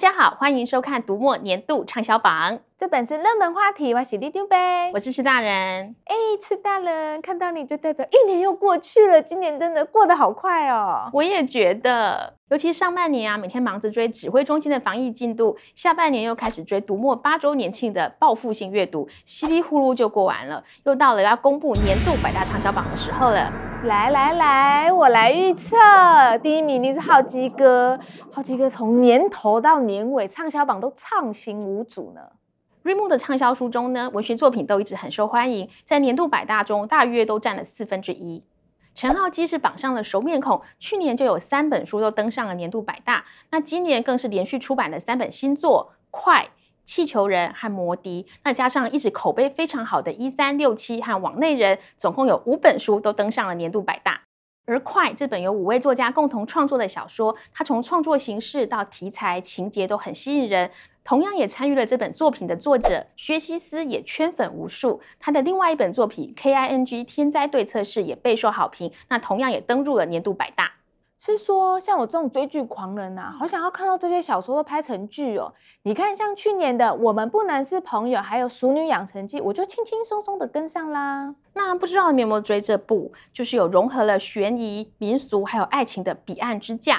家好，欢迎收看读墨年度畅销榜。这本是热门话题，我是李丢呗，我是吃大人。哎，吃大人看到你就代表一年又过去了，今年真的过得好快哦。我也觉得，尤其上半年啊，每天忙着追指挥中心的防疫进度，下半年又开始追读墨八周年庆的报复性阅读，稀里呼噜就过完了，又到了要公布年度百大畅销榜的时候了。来来来，我来预测，第一名一定是浩基哥，浩基哥从年头到年尾畅销榜都畅行无阻呢。瑞木的畅销书中呢，文学作品都一直很受欢迎，在年度百大中大约都占了四分之一。陈浩基是榜上的熟面孔，去年就有三本书都登上了年度百大，那今年更是连续出版了三本新作，《快》、《气球人》和《魔笛》，那加上一直口碑非常好的《一三六七》和《网内人》，总共有五本书都登上了年度百大。而《快》这本由五位作家共同创作的小说，它从创作形式到题材、情节都很吸引人。同样也参与了这本作品的作者薛西斯也圈粉无数，他的另外一本作品《K.I.N.G. 天灾对策室》也备受好评，那同样也登入了年度百大。是说像我这种追剧狂人呐、啊，好想要看到这些小说都拍成剧哦。你看，像去年的《我们不能是朋友》，还有《熟女养成记》，我就轻轻松松的跟上啦。那不知道你有没有追这部，就是有融合了悬疑、民俗还有爱情的《彼岸之嫁》。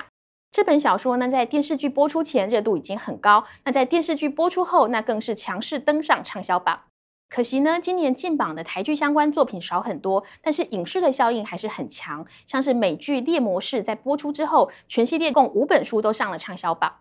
这本小说呢，在电视剧播出前热度已经很高，那在电视剧播出后，那更是强势登上畅销榜。可惜呢，今年进榜的台剧相关作品少很多，但是影视的效应还是很强。像是美剧《猎魔士》在播出之后，全系列共五本书都上了畅销榜。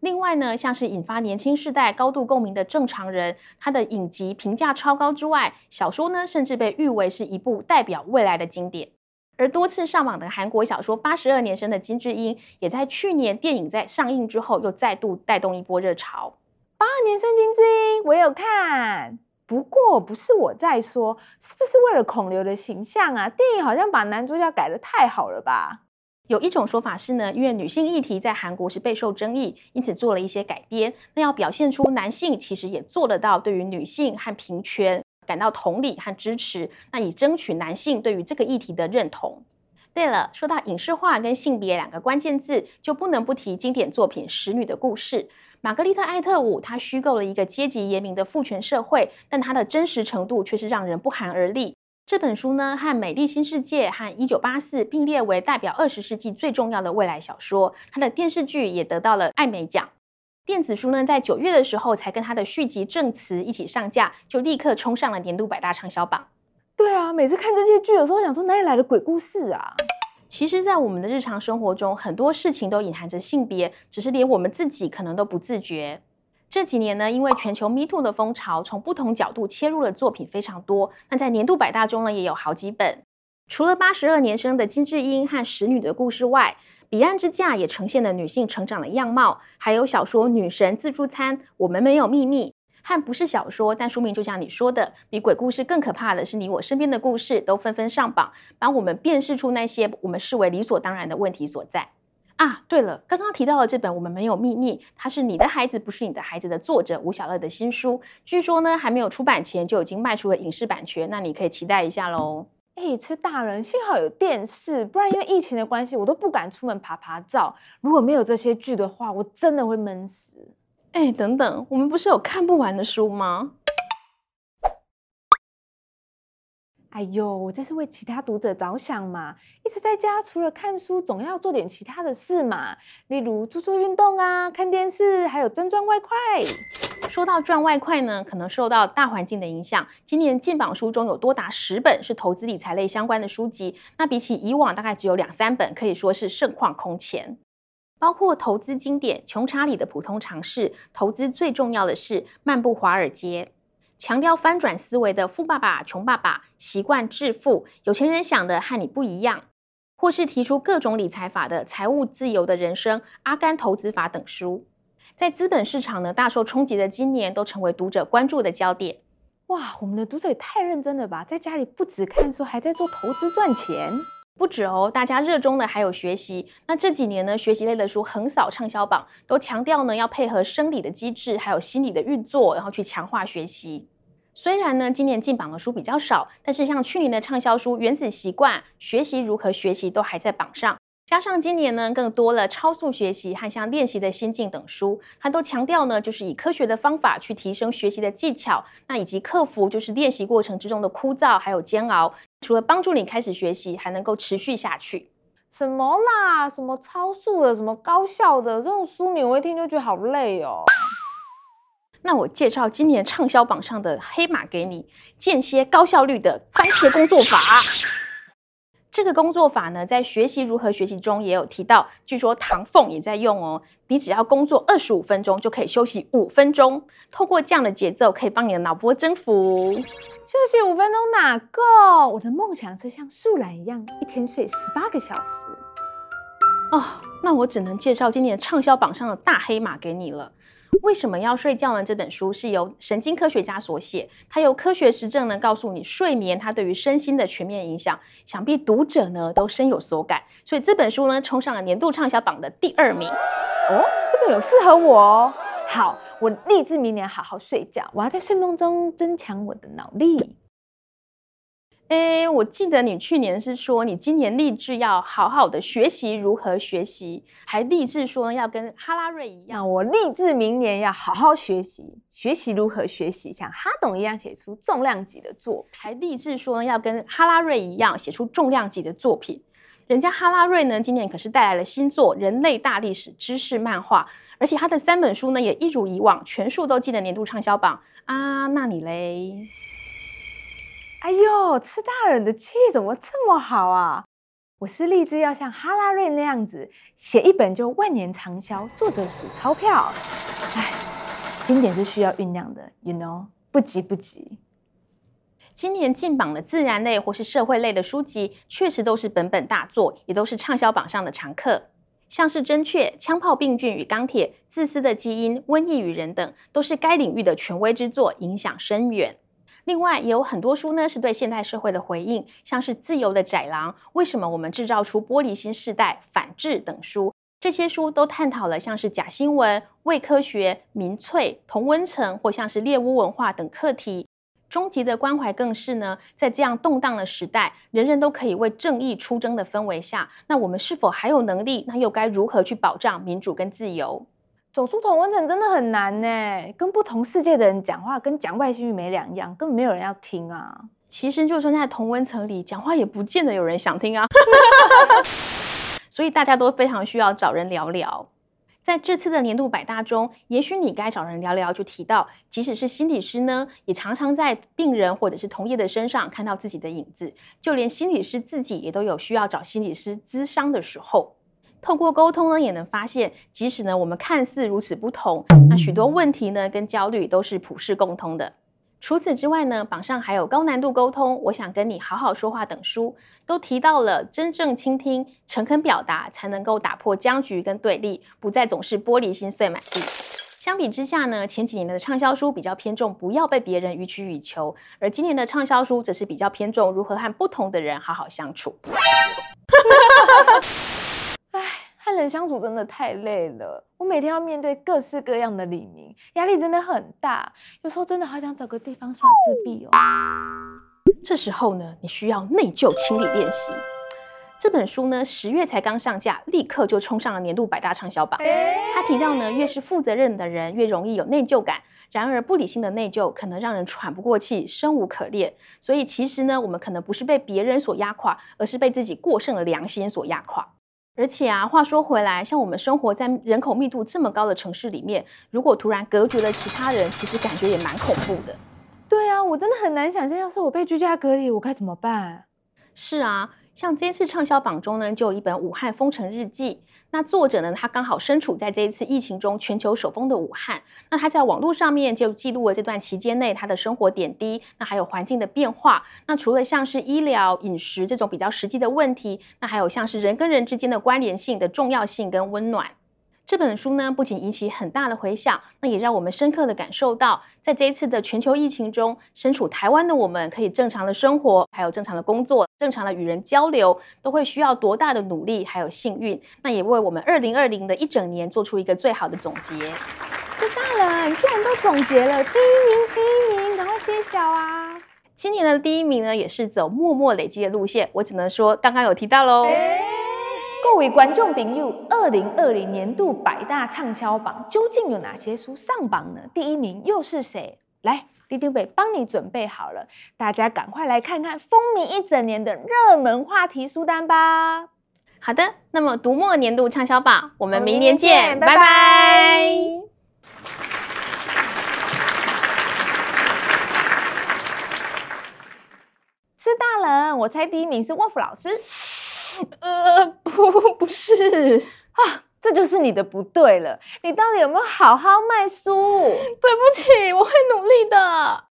另外呢，像是引发年轻世代高度共鸣的《正常人》，它的影集评价超高之外，小说呢，甚至被誉为是一部代表未来的经典。而多次上榜的韩国小说《八十二年生的金智英》，也在去年电影在上映之后，又再度带动一波热潮。八二年生金智英，我有看，不过不是我在说，是不是为了孔刘的形象啊？电影好像把男主角改得太好了吧？有一种说法是呢，因为女性议题在韩国是备受争议，因此做了一些改编，那要表现出男性其实也做得到对于女性和平权感到同理和支持，那以争取男性对于这个议题的认同。对了，说到影视化跟性别两个关键字，就不能不提经典作品《使女的故事》。玛格丽特·艾特伍她虚构了一个阶级严明的父权社会，但她的真实程度却是让人不寒而栗。这本书呢，和《美丽新世界》和《一九八四》并列为代表二十世纪最重要的未来小说。它的电视剧也得到了艾美奖。电子书呢，在九月的时候才跟他的续集《证词》一起上架，就立刻冲上了年度百大畅销榜。对啊，每次看这些剧，有时候想说哪里来的鬼故事啊？其实，在我们的日常生活中，很多事情都隐含着性别，只是连我们自己可能都不自觉。这几年呢，因为全球 Me Too 的风潮，从不同角度切入的作品非常多。那在年度百大中呢，也有好几本。除了八十二年生的金智英和使女的故事外，彼岸之嫁也呈现了女性成长的样貌，还有小说《女神自助餐》，我们没有秘密，和不是小说，但书名就像你说的，比鬼故事更可怕的是你我身边的故事，都纷纷上榜，帮我们辨识出那些我们视为理所当然的问题所在。啊，对了，刚刚提到的这本《我们没有秘密》，它是你的孩子不是你的孩子的作者吴晓乐的新书，据说呢还没有出版前就已经卖出了影视版权，那你可以期待一下喽。哎、吃大人，幸好有电视，不然因为疫情的关系，我都不敢出门爬爬照。如果没有这些剧的话，我真的会闷死。哎、欸，等等，我们不是有看不完的书吗？哎呦，我这是为其他读者着想嘛！一直在家，除了看书，总要做点其他的事嘛，例如做做运动啊，看电视，还有赚赚外快。说到赚外快呢，可能受到大环境的影响。今年进榜书中有多达十本是投资理财类相关的书籍，那比起以往大概只有两三本，可以说是盛况空前。包括投资经典《穷查理的普通常识》，投资最重要的是漫步华尔街，强调翻转思维的《富爸爸穷爸爸》，习惯致富，有钱人想的和你不一样，或是提出各种理财法的《财务自由的人生》、《阿甘投资法》等书。在资本市场呢大受冲击的今年，都成为读者关注的焦点。哇，我们的读者也太认真了吧！在家里不止看书，还在做投资赚钱。不止哦，大家热衷的还有学习。那这几年呢，学习类的书横扫畅销榜，都强调呢要配合生理的机制，还有心理的运作，然后去强化学习。虽然呢今年进榜的书比较少，但是像去年的畅销书《原子习惯》、学习如何学习都还在榜上。加上今年呢，更多了超速学习和像练习的心境等书，它都强调呢，就是以科学的方法去提升学习的技巧，那以及克服就是练习过程之中的枯燥还有煎熬，除了帮助你开始学习，还能够持续下去。什么啦？什么超速的？什么高效的？这种书名我一听就觉得好累哦。那我介绍今年畅销榜上的黑马给你，间歇高效率的番茄工作法。这个工作法呢，在学习如何学习中也有提到，据说唐凤也在用哦。你只要工作二十五分钟，就可以休息五分钟。透过这样的节奏，可以帮你的脑波征服。休息五分钟哪够？我的梦想是像树懒一样，一天睡十八个小时。哦，那我只能介绍今年畅销榜上的大黑马给你了。为什么要睡觉呢？这本书是由神经科学家所写，它由科学实证呢告诉你睡眠它对于身心的全面影响，想必读者呢都深有所感，所以这本书呢冲上了年度畅销榜的第二名。哦，这个有适合我哦。好，我立志明年好好睡觉，我要在睡梦中增强我的脑力。哎，我记得你去年是说你今年立志要好好的学习如何学习，还立志说要跟哈拉瑞一样。我立志明年要好好学习，学习如何学习，像哈董一样写出重量级的作品。还立志说要跟哈拉瑞一样写出重量级的作品。人家哈拉瑞呢，今年可是带来了新作《人类大历史知识漫画》，而且他的三本书呢也一如以往，全数都进了年度畅销榜啊。那你嘞？哎呦，吃大人的气怎么这么好啊！我是立志要像哈拉瑞那样子，写一本就万年畅销，作者数钞票。哎，经典是需要酝酿的，you know，不急不急。今年进榜的自然类或是社会类的书籍，确实都是本本大作，也都是畅销榜上的常客。像是《真确》《枪炮、病菌与钢铁》《自私的基因》《瘟疫与人》等，都是该领域的权威之作，影响深远。另外也有很多书呢，是对现代社会的回应，像是《自由的豺狼》、为什么我们制造出玻璃心世代、反智等书，这些书都探讨了像是假新闻、伪科学、民粹、同温层或像是猎巫文化等课题。终极的关怀更是呢，在这样动荡的时代，人人都可以为正义出征的氛围下，那我们是否还有能力？那又该如何去保障民主跟自由？走出同温层真的很难呢，跟不同世界的人讲话，跟讲外星语没两样，根本没有人要听啊。其实就算在同温层里讲话，也不见得有人想听啊。所以大家都非常需要找人聊聊。在这次的年度百大中，也许你该找人聊聊，就提到，即使是心理师呢，也常常在病人或者是同业的身上看到自己的影子。就连心理师自己也都有需要找心理师咨商的时候。透过沟通呢，也能发现，即使呢我们看似如此不同，那许多问题呢跟焦虑都是普世共通的。除此之外呢，榜上还有高难度沟通，我想跟你好好说话等书，都提到了真正倾听、诚恳表达，才能够打破僵局跟对立，不再总是玻璃心碎满地。相比之下呢，前几年的畅销书比较偏重不要被别人予取予求，而今年的畅销书则是比较偏重如何和不同的人好好相处。和人相处真的太累了，我每天要面对各式各样的李明，压力真的很大。有时候真的好想找个地方耍自闭哦。这时候呢，你需要内疚清理练习。这本书呢，十月才刚上架，立刻就冲上了年度百大畅销榜。他提到呢，越是负责任的人，越容易有内疚感。然而，不理性的内疚可能让人喘不过气，生无可恋。所以，其实呢，我们可能不是被别人所压垮，而是被自己过剩的良心所压垮。而且啊，话说回来，像我们生活在人口密度这么高的城市里面，如果突然隔绝了其他人，其实感觉也蛮恐怖的。对啊，我真的很难想象，要是我被居家隔离，我该怎么办？是啊。像这次畅销榜中呢，就有一本《武汉封城日记》。那作者呢，他刚好身处在这一次疫情中全球首封的武汉。那他在网络上面就记录了这段期间内他的生活点滴，那还有环境的变化。那除了像是医疗、饮食这种比较实际的问题，那还有像是人跟人之间的关联性的重要性跟温暖。这本书呢，不仅引起很大的回响，那也让我们深刻的感受到，在这一次的全球疫情中，身处台湾的我们，可以正常的生活，还有正常的工作，正常的与人交流，都会需要多大的努力，还有幸运。那也为我们二零二零的一整年做出一个最好的总结。是大人，既然都总结了，第一名，第一名，赶快揭晓啊！今年的第一名呢，也是走默默累积的路线，我只能说，刚刚有提到喽。欸各位观众朋友，二零二零年度百大畅销榜究竟有哪些书上榜呢？第一名又是谁？来，里长伯帮你准备好了，大家赶快来看看风靡一整年的热门话题书单吧。好的，那么读墨年度畅销榜，我们明年见，拜拜。拜拜。是大人，我猜第一名是沃夫老师。呃，不，不是啊，这就是你的不对了。你到底有没有好好卖书？对不起，我会努力的。